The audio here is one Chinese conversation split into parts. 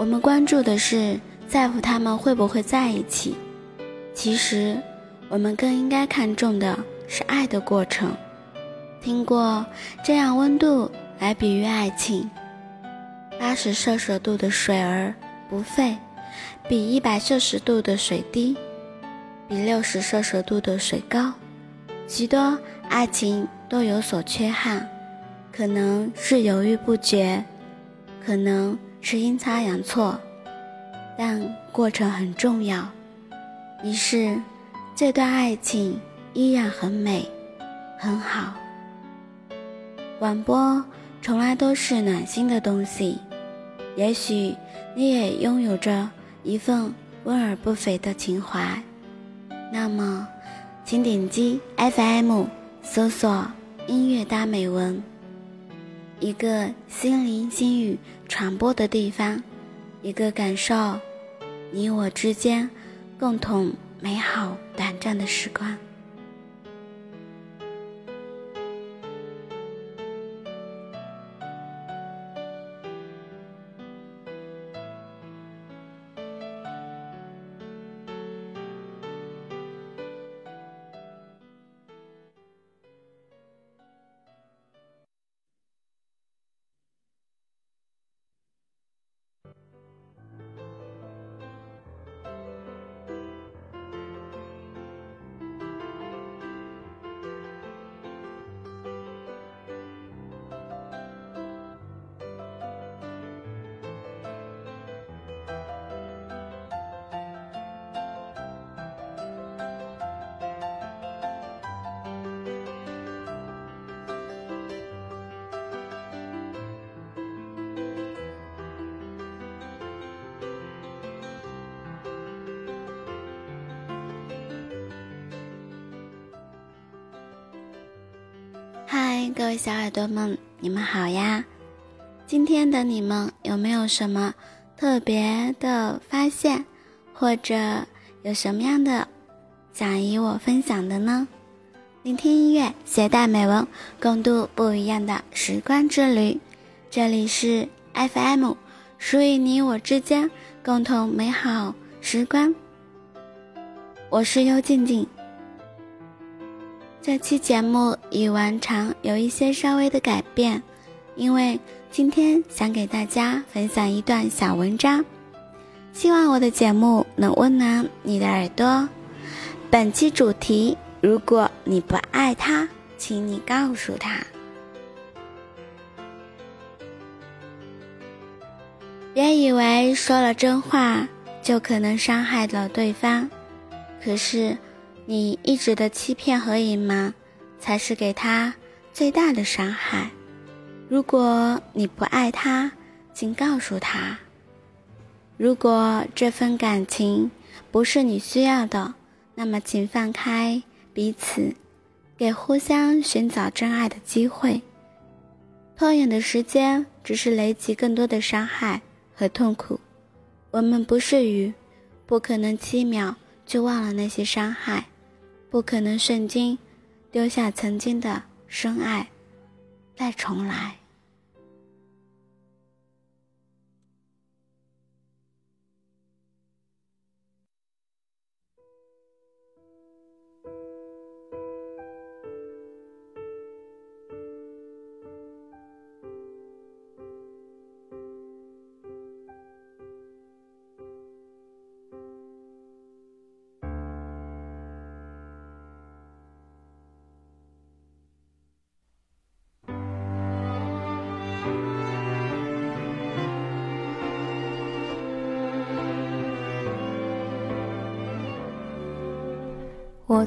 我们关注的是在乎他们会不会在一起，其实我们更应该看重的是爱的过程。听过这样温度来比喻爱情：八十摄氏度的水儿不沸，比一百摄氏度的水低，比六十摄氏度的水高。许多爱情都有所缺憾，可能是犹豫不决，可能是阴差阳错，但过程很重要。于是，这段爱情依然很美，很好。广播从来都是暖心的东西，也许你也拥有着一份温而不肥的情怀。那么，请点击 FM，搜索“音乐大美文”，一个心灵心语传播的地方，一个感受你我之间共同美好短暂的时光。嗨，各位小耳朵们，你们好呀！今天的你们有没有什么特别的发现，或者有什么样的想与我分享的呢？聆听音乐，携带美文，共度不一样的时光之旅。这里是 FM，属于你我之间共同美好时光。我是幽静静。这期节目与往常有一些稍微的改变，因为今天想给大家分享一段小文章，希望我的节目能温暖你的耳朵。本期主题：如果你不爱他，请你告诉他。别以为说了真话就可能伤害了对方，可是。你一直的欺骗和隐瞒，才是给他最大的伤害。如果你不爱他，请告诉他。如果这份感情不是你需要的，那么请放开彼此，给互相寻找真爱的机会。拖延的时间只是累积更多的伤害和痛苦。我们不是鱼，不可能七秒就忘了那些伤害。不可能瞬间丢下曾经的深爱，再重来。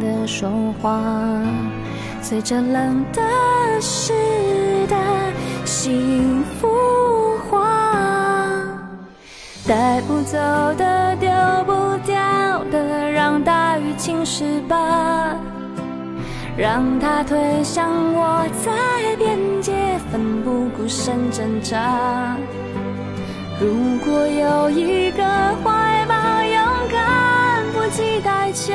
的说话，随着冷的、湿的、幸福化，带不走的，丢不掉的，让大雨侵蚀吧，让它推向我，在边界奋不顾身挣扎。如果有一个怀抱，勇敢不计代价。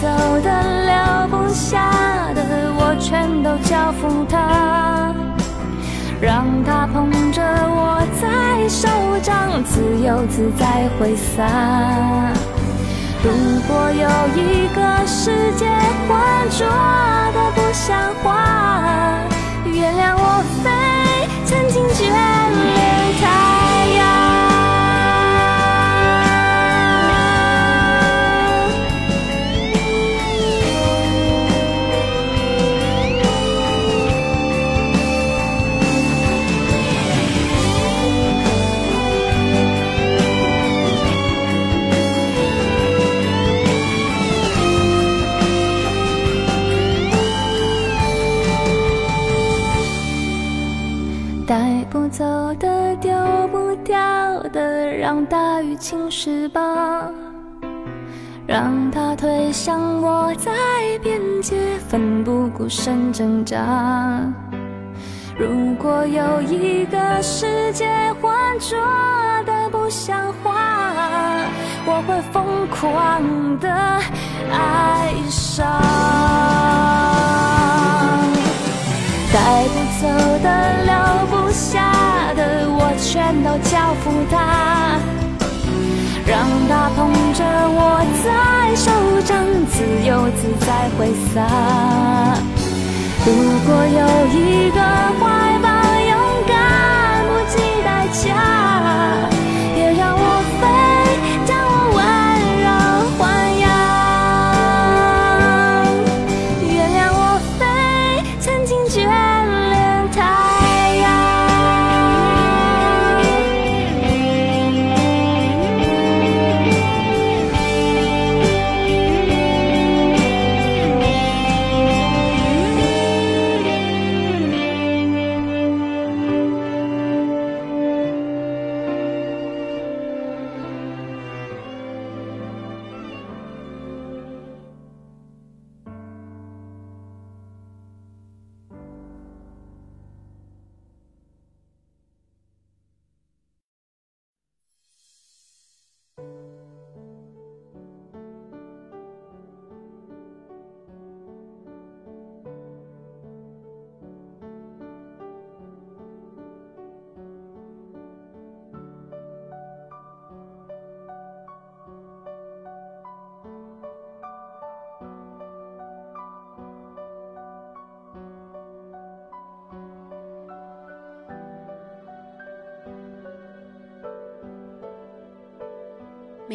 走的、留不下的，我全都交付他，让他捧着我在手掌，自由自在挥洒。如果有一个世界浑浊的不像话，原谅我飞，曾经眷恋让大雨侵蚀吧。让它推向我，在边界奋不顾身挣扎。如果有一个世界浑浊的不像话，我会疯狂的爱上。带不走的、留不下，全都交付他，让他捧着我在手掌，自由自在挥洒。如果有一个怀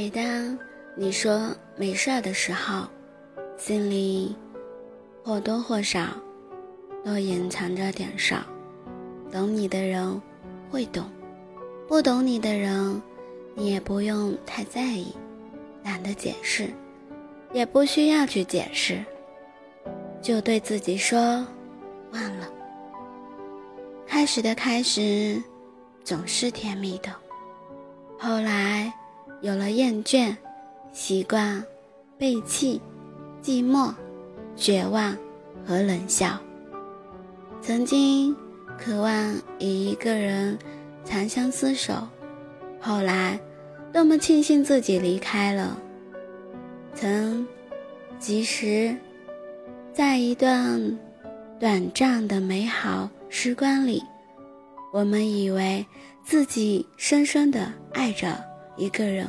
每当你说没事儿的时候，心里或多或少都隐藏着点伤。懂你的人会懂，不懂你的人，你也不用太在意，懒得解释，也不需要去解释，就对自己说忘了。开始的开始总是甜蜜的，后来。有了厌倦、习惯、背弃、寂寞、绝望和冷笑。曾经渴望与一个人长相厮守，后来多么庆幸自己离开了。曾及时在一段短暂的美好时光里，我们以为自己深深的爱着一个人，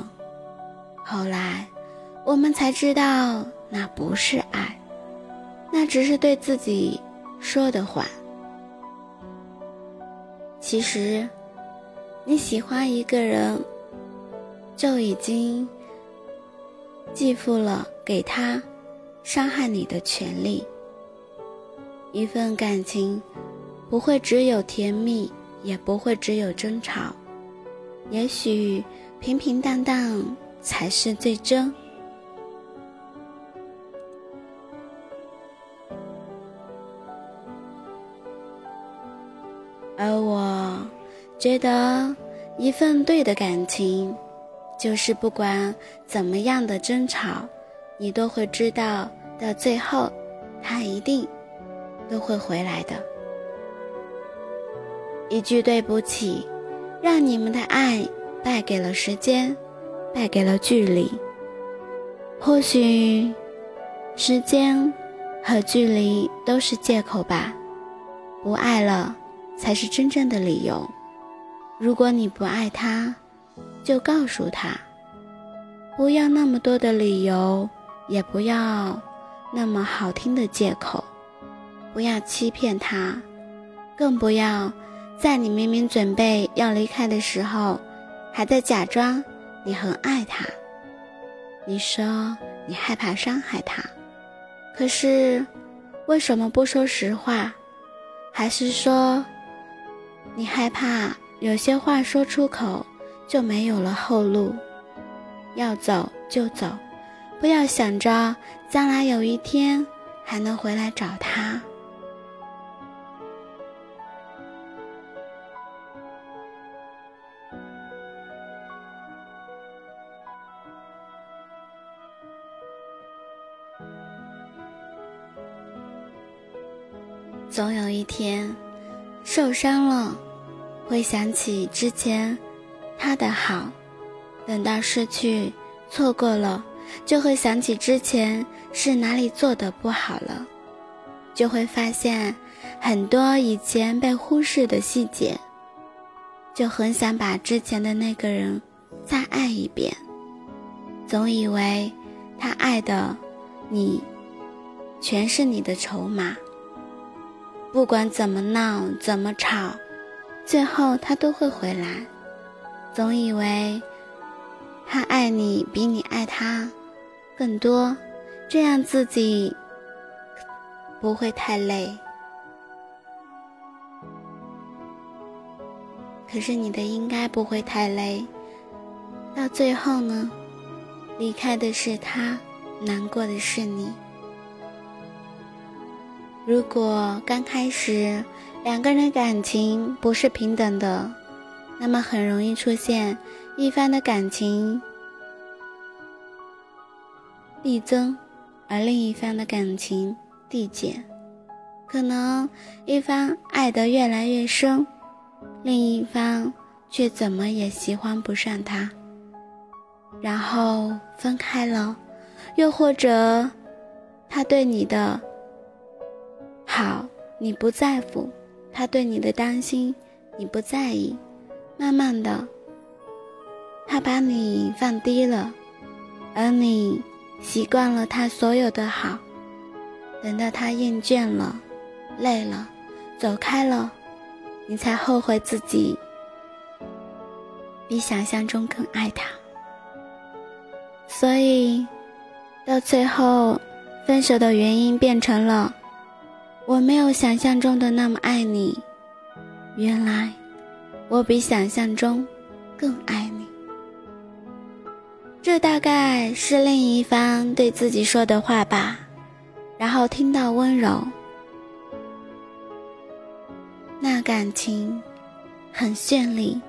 后来我们才知道那不是爱，那只是对自己说的话。其实，你喜欢一个人，就已经。寄付了给他伤害你的权利。一份感情不会只有甜蜜，也不会只有争吵，也许平平淡淡才是最真。而我觉得，一份对的感情。就是不管怎么样的争吵，你都会知道，到最后，他一定都会回来的。一句对不起，让你们的爱败给了时间，败给了距离。或许，时间和距离都是借口吧，不爱了才是真正的理由。如果你不爱他，就告诉他，不要那么多的理由，也不要那么好听的借口，不要欺骗他，更不要在你明明准备要离开的时候，还在假装你很爱他。你说你害怕伤害他，可是为什么不说实话？还是说你害怕有些话说出口？就没有了后路，要走就走，不要想着将来有一天还能回来找他。总有一天，受伤了，会想起之前。他的好，等到失去、错过了，就会想起之前是哪里做的不好了，就会发现很多以前被忽视的细节，就很想把之前的那个人再爱一遍，总以为他爱的你，全是你的筹码，不管怎么闹、怎么吵，最后他都会回来。总以为他爱你比你爱他更多，这样自己不会太累。可是你的应该不会太累，到最后呢，离开的是他，难过的是你。如果刚开始两个人感情不是平等的。那么很容易出现一方的感情递增，而另一方的感情递减。可能一方爱得越来越深，另一方却怎么也喜欢不上他，然后分开了。又或者，他对你的好你不在乎，他对你的担心你不在意。慢慢的，他把你放低了，而你习惯了他所有的好。等到他厌倦了、累了、走开了，你才后悔自己比想象中更爱他。所以，到最后，分手的原因变成了我没有想象中的那么爱你。原来。我比想象中更爱你，这大概是另一方对自己说的话吧。然后听到温柔，那感情很绚丽，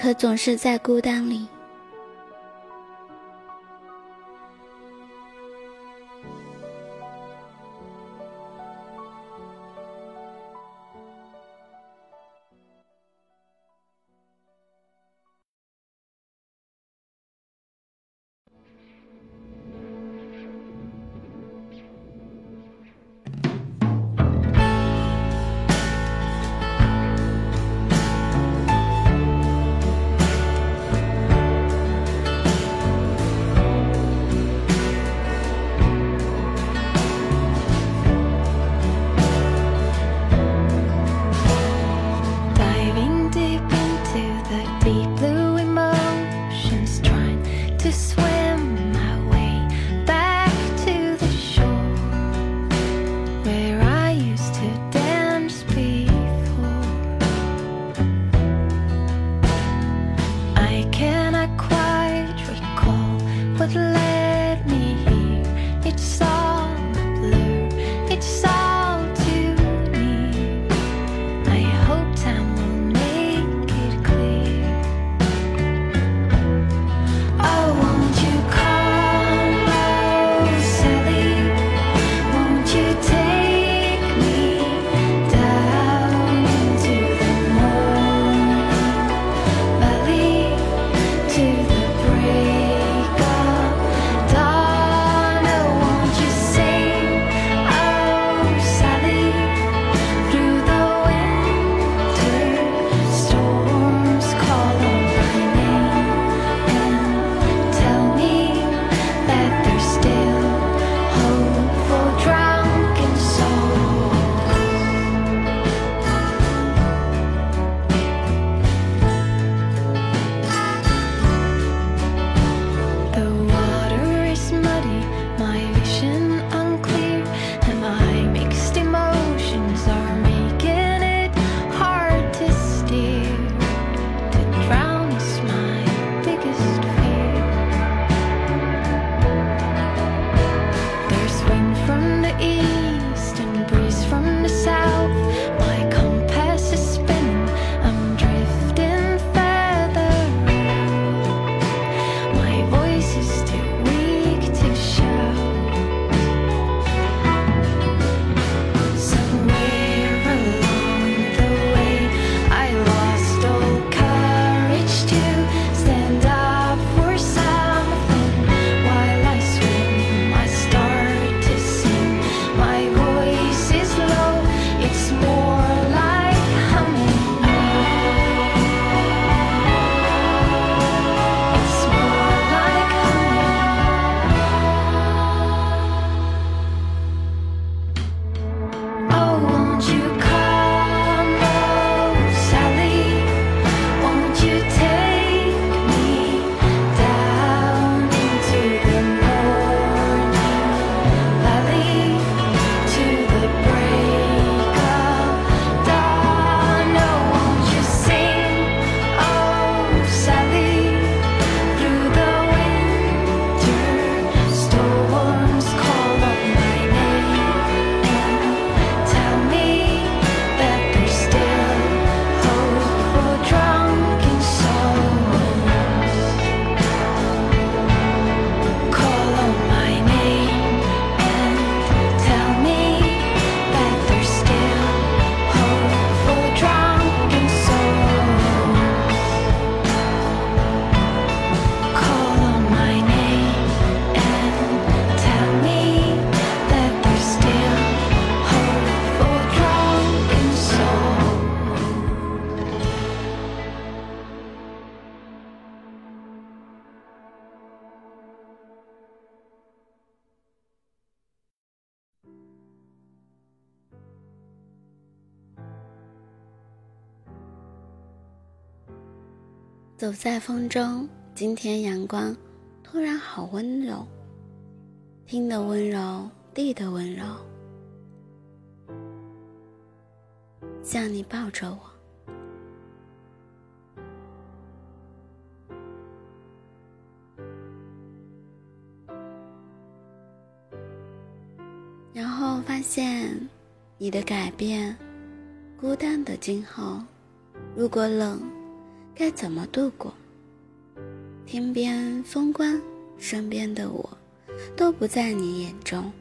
可总是在孤单里。走在风中，今天阳光突然好温柔，天的温柔，地的温柔，像你抱着我。然后发现你的改变，孤单的今后，如果冷，该怎么度过？天边风光，身边的我，都不在你眼中。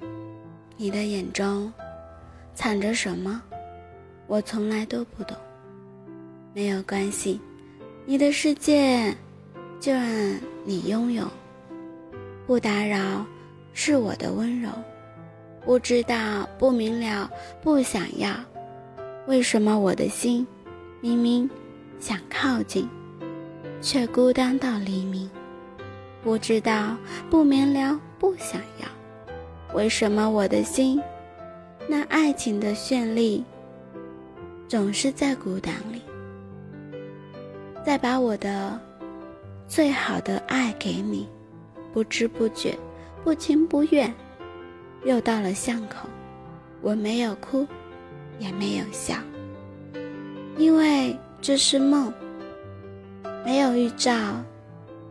你的眼中藏着什么？我从来都不懂。没有关系，你的世界就让你拥有，不打扰是我的温柔。不知道，不明了，不想要。为什么我的心明明想靠近，却孤单到黎明？不知道，不明了，不想要。为什么我的心那爱情的绚丽，总是在孤单里？再把我的最好的爱给你，不知不觉，不情不愿。又到了巷口，我没有哭，也没有笑，因为这是梦，没有预兆，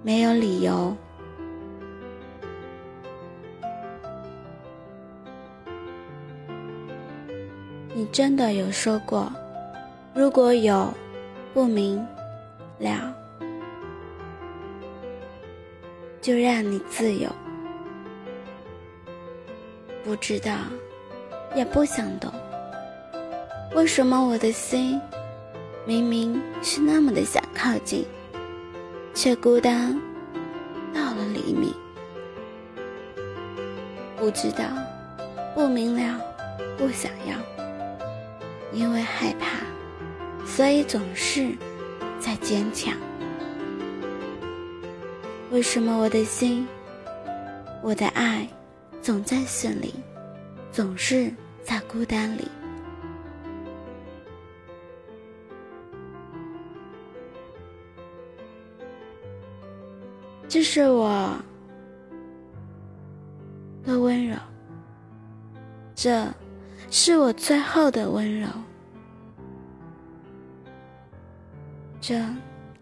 没有理由。你真的有说过，如果有不明了，就让你自由。不知道，也不想懂，为什么我的心明明是那么的想靠近，却孤单到了黎明。不知道，不明了，不想要，因为害怕，所以总是在坚强。为什么我的心，我的爱？总在心里，总是在孤单里。这是我的温柔，这是我最后的温柔，这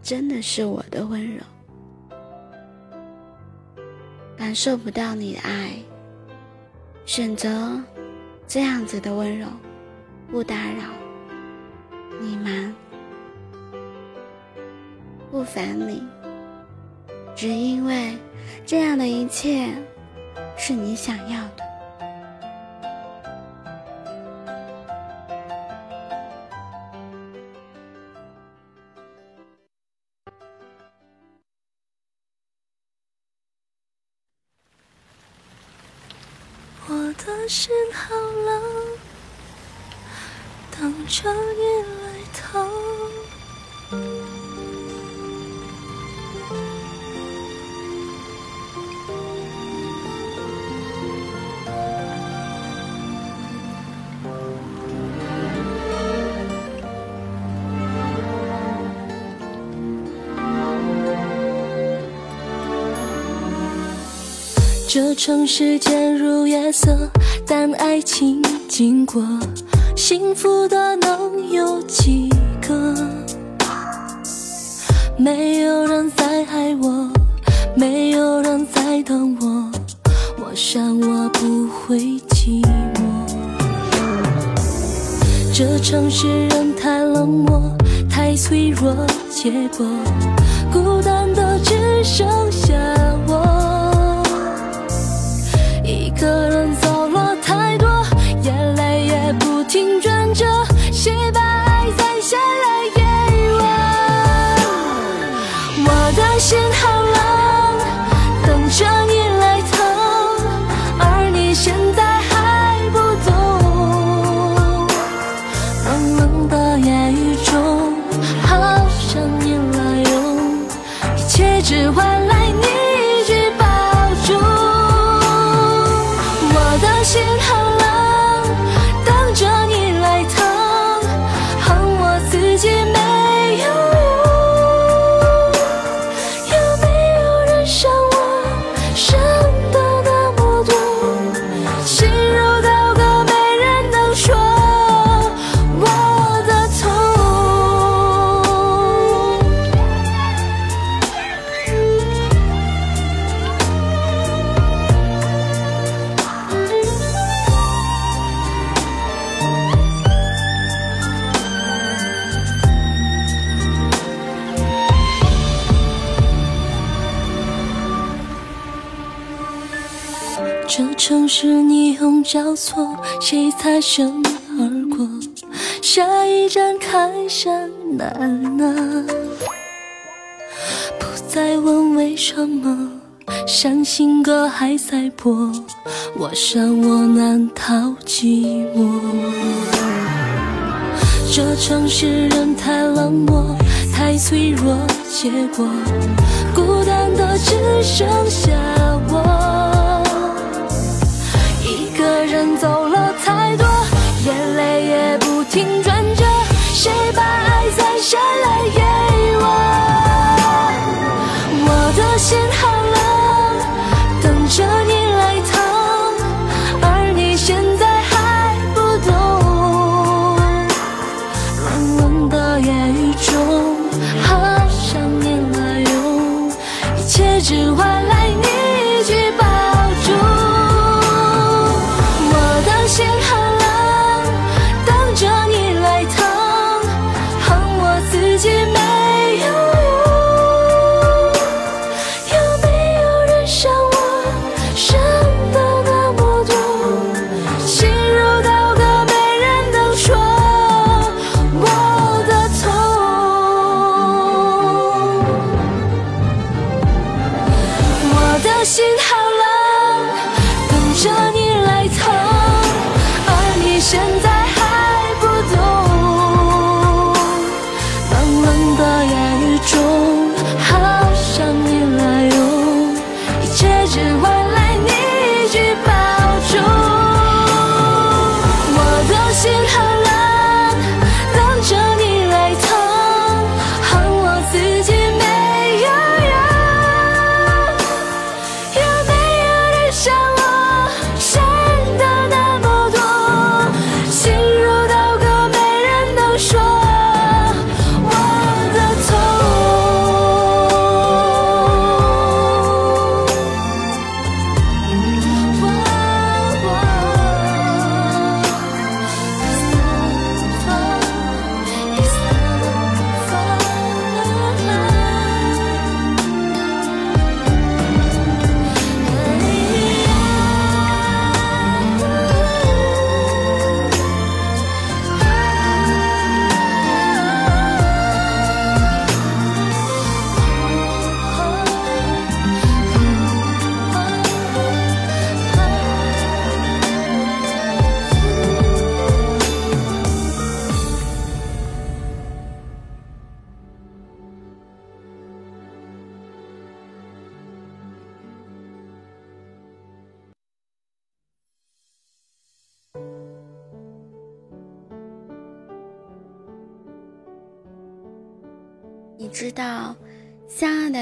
真的是我的温柔，感受不到你的爱。选择这样子的温柔，不打扰，你忙，不烦你，只因为这样的一切是你想要的。我的心好冷，等着你这城市渐入夜色，但爱情经过，幸福的能有几个？没有人在爱我，没有人在等我，我想我不会寂寞。这城市人太冷漠，太脆弱，结果孤单的只剩青春。交错，谁擦身而过？下一站开山难啊！不再问为什么，伤心歌还在播，我想我难逃寂寞。这城市人太冷漠，太脆弱，结果孤单的只剩下我。人走了太多，眼泪也不停转着，谁把爱攒下来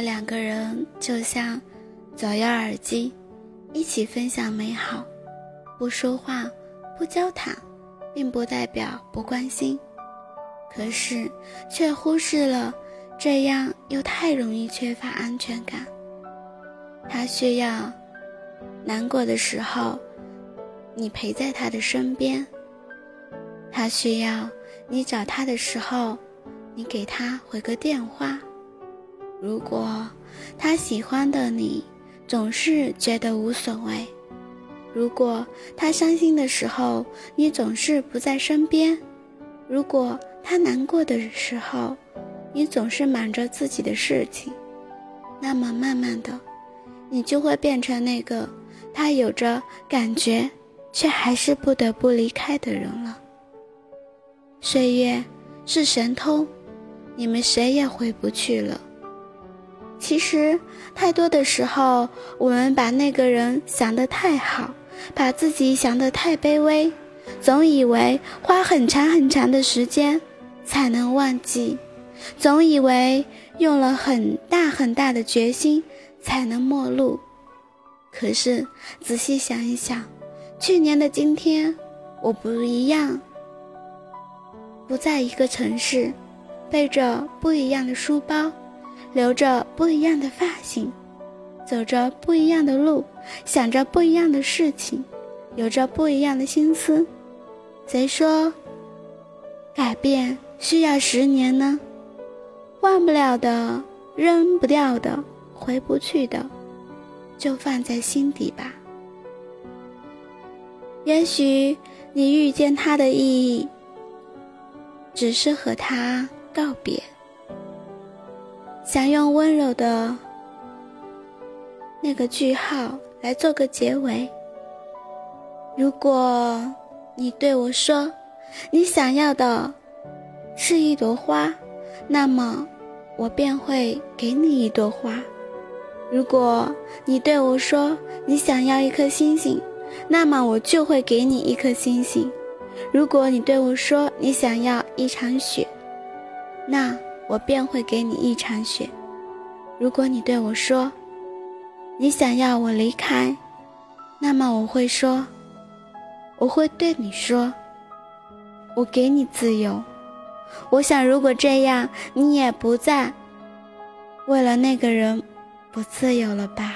两个人就像左右耳机，一起分享美好。不说话，不交谈，并不代表不关心，可是却忽视了这样又太容易缺乏安全感。他需要难过的时候，你陪在他的身边；他需要你找他的时候。你给他回个电话。如果他喜欢的你总是觉得无所谓；如果他伤心的时候你总是不在身边；如果他难过的时候你总是忙着自己的事情，那么慢慢的，你就会变成那个他有着感觉却还是不得不离开的人了。岁月是神偷。你们谁也回不去了。其实，太多的时候，我们把那个人想得太好，把自己想得太卑微，总以为花很长很长的时间才能忘记，总以为用了很大很大的决心才能陌路。可是，仔细想一想，去年的今天，我不一样，不在一个城市。背着不一样的书包，留着不一样的发型，走着不一样的路，想着不一样的事情，有着不一样的心思。谁说改变需要十年呢？忘不了的、扔不掉的、回不去的，就放在心底吧。也许你遇见他的意义，只是和他告别，想用温柔的那个句号来做个结尾。如果你对我说，你想要的是一朵花，那么我便会给你一朵花；如果你对我说你想要一颗星星，那么我就会给你一颗星星；如果你对我说你想要一场雪，那我便会给你一场雪；如果你对我说你想要我离开，那么我会说，我会对你说。我给你自由，我想如果这样，你也不再为了那个人不自由了吧。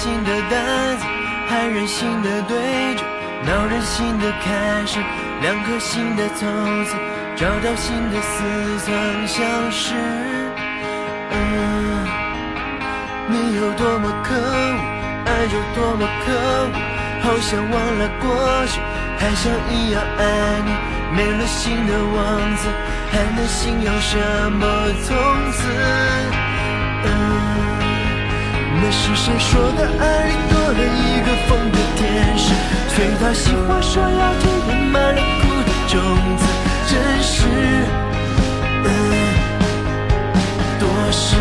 心的担子，还任性的对着，闹任性的开始，两颗心的从此找到新的似曾相识。嗯，你有多么可恶，爱有多么可恶，好想忘了过去，还想一样爱你。没了心的王子，还能信仰什么从此？那是谁说的？爱里多了一个疯的天使，随他喜欢说要听，填满了苦的种子，真是，嗯，多事。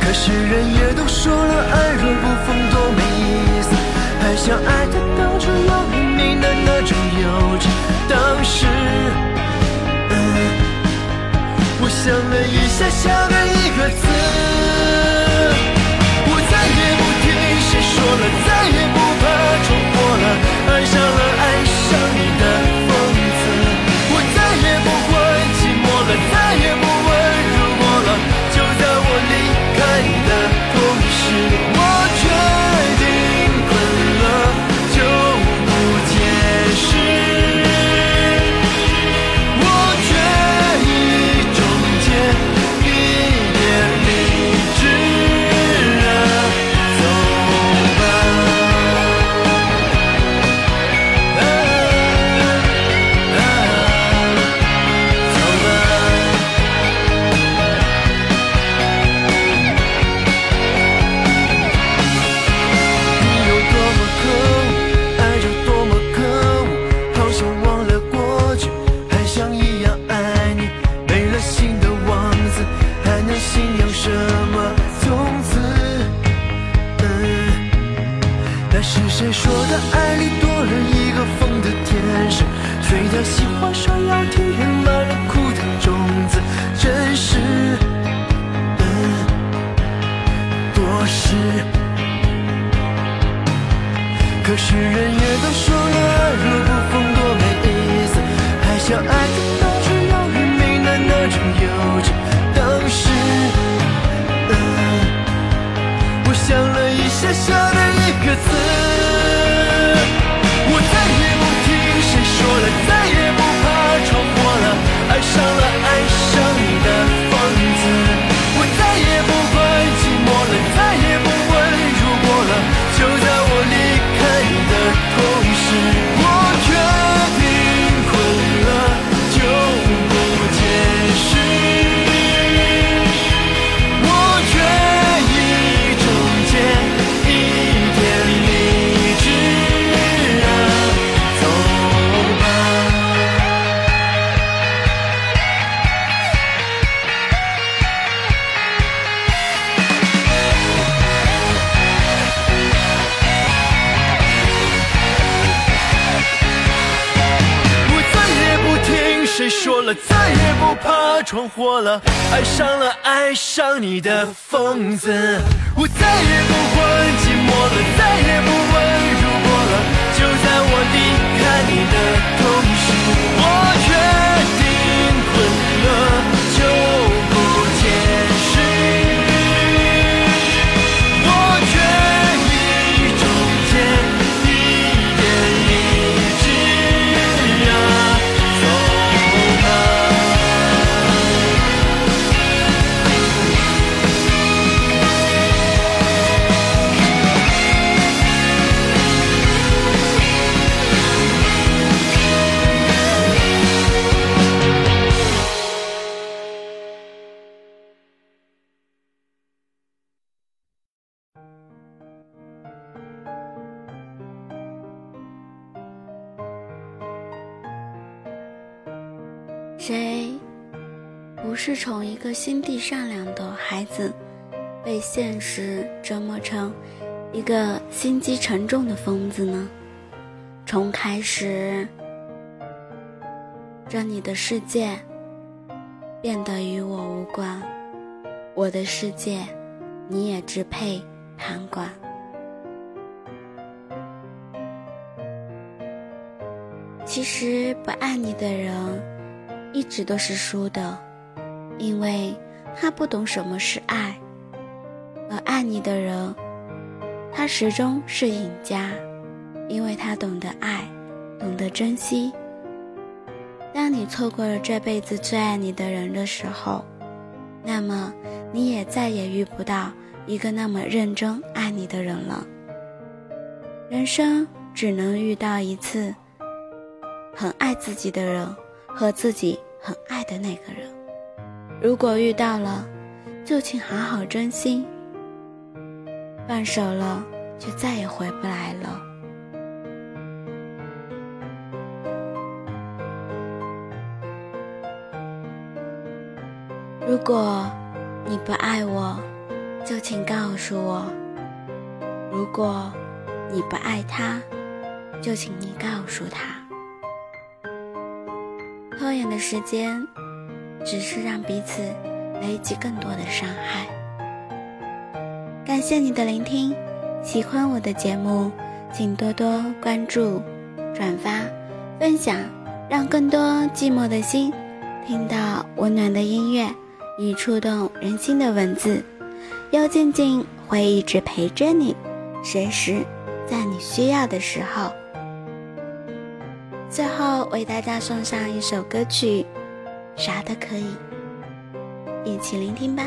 可是人也都说了，爱若不疯多没意思，还想爱他当初要拼命的那种幼稚，当时。嗯，我想了一下，下的一个字，喜欢说要听圆满了苦的种子，真是多事。可是人也都说了，若不疯多没意思。还想爱的单纯要人命的那种幼稚，当时嗯，我想了一下，下的一个字。说了再也不怕闯祸了，爱上了爱上你的疯子，我再也不会寂寞了，再也不会如果了，就在我离开你的同时，我决定滚了，是从一个心地善良的孩子，被现实折磨成一个心机沉重的疯子呢？从开始，这你的世界变得与我无关，我的世界你也只配旁观。其实不爱你的人。一直都是输的，因为他不懂什么是爱；而爱你的人，他始终是赢家，因为他懂得爱，懂得珍惜。当你错过了这辈子最爱你的人的时候，那么你也再也遇不到一个那么认真爱你的人了。人生只能遇到一次很爱自己的人。和自己很爱的那个人，如果遇到了，就请好好珍惜；放手了，就再也回不来了。如果你不爱我，就请告诉我；如果你不爱他，就请你告诉他。拖延的时间，只是让彼此累积更多的伤害。感谢你的聆听，喜欢我的节目，请多多关注、转发、分享，让更多寂寞的心听到温暖的音乐与触动人心的文字。幽静静会一直陪着你，随时在你需要的时候。最后为大家送上一首歌曲，《啥都可以》，一起聆听吧。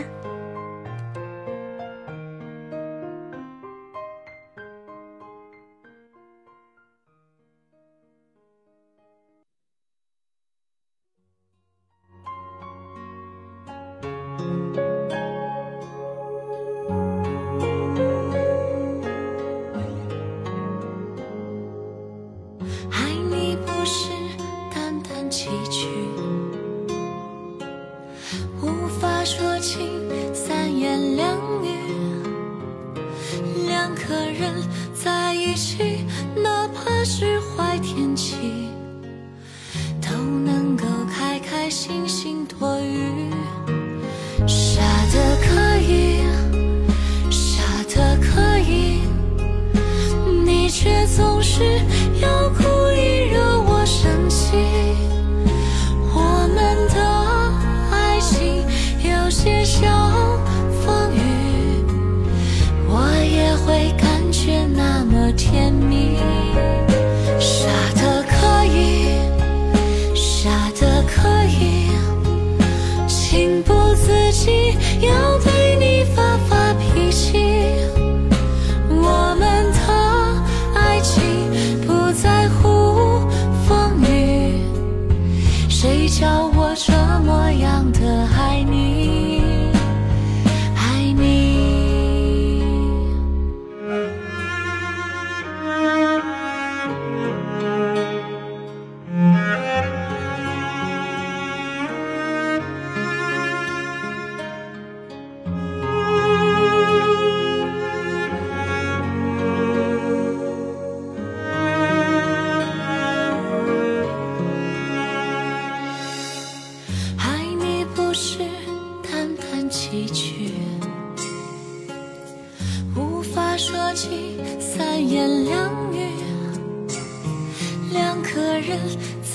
是要哭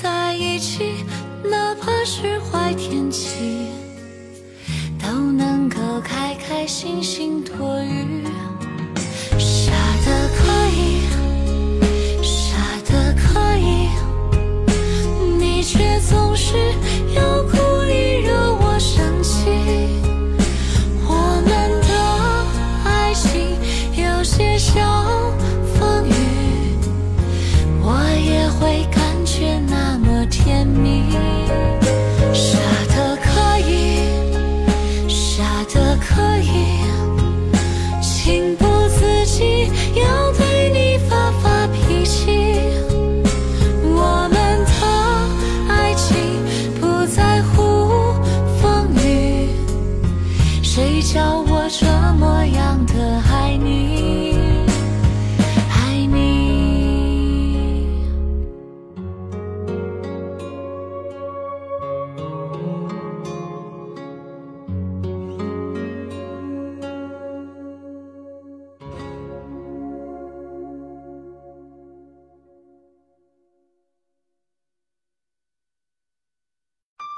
在一起，哪怕是坏天气，都能够开开心心躲雨。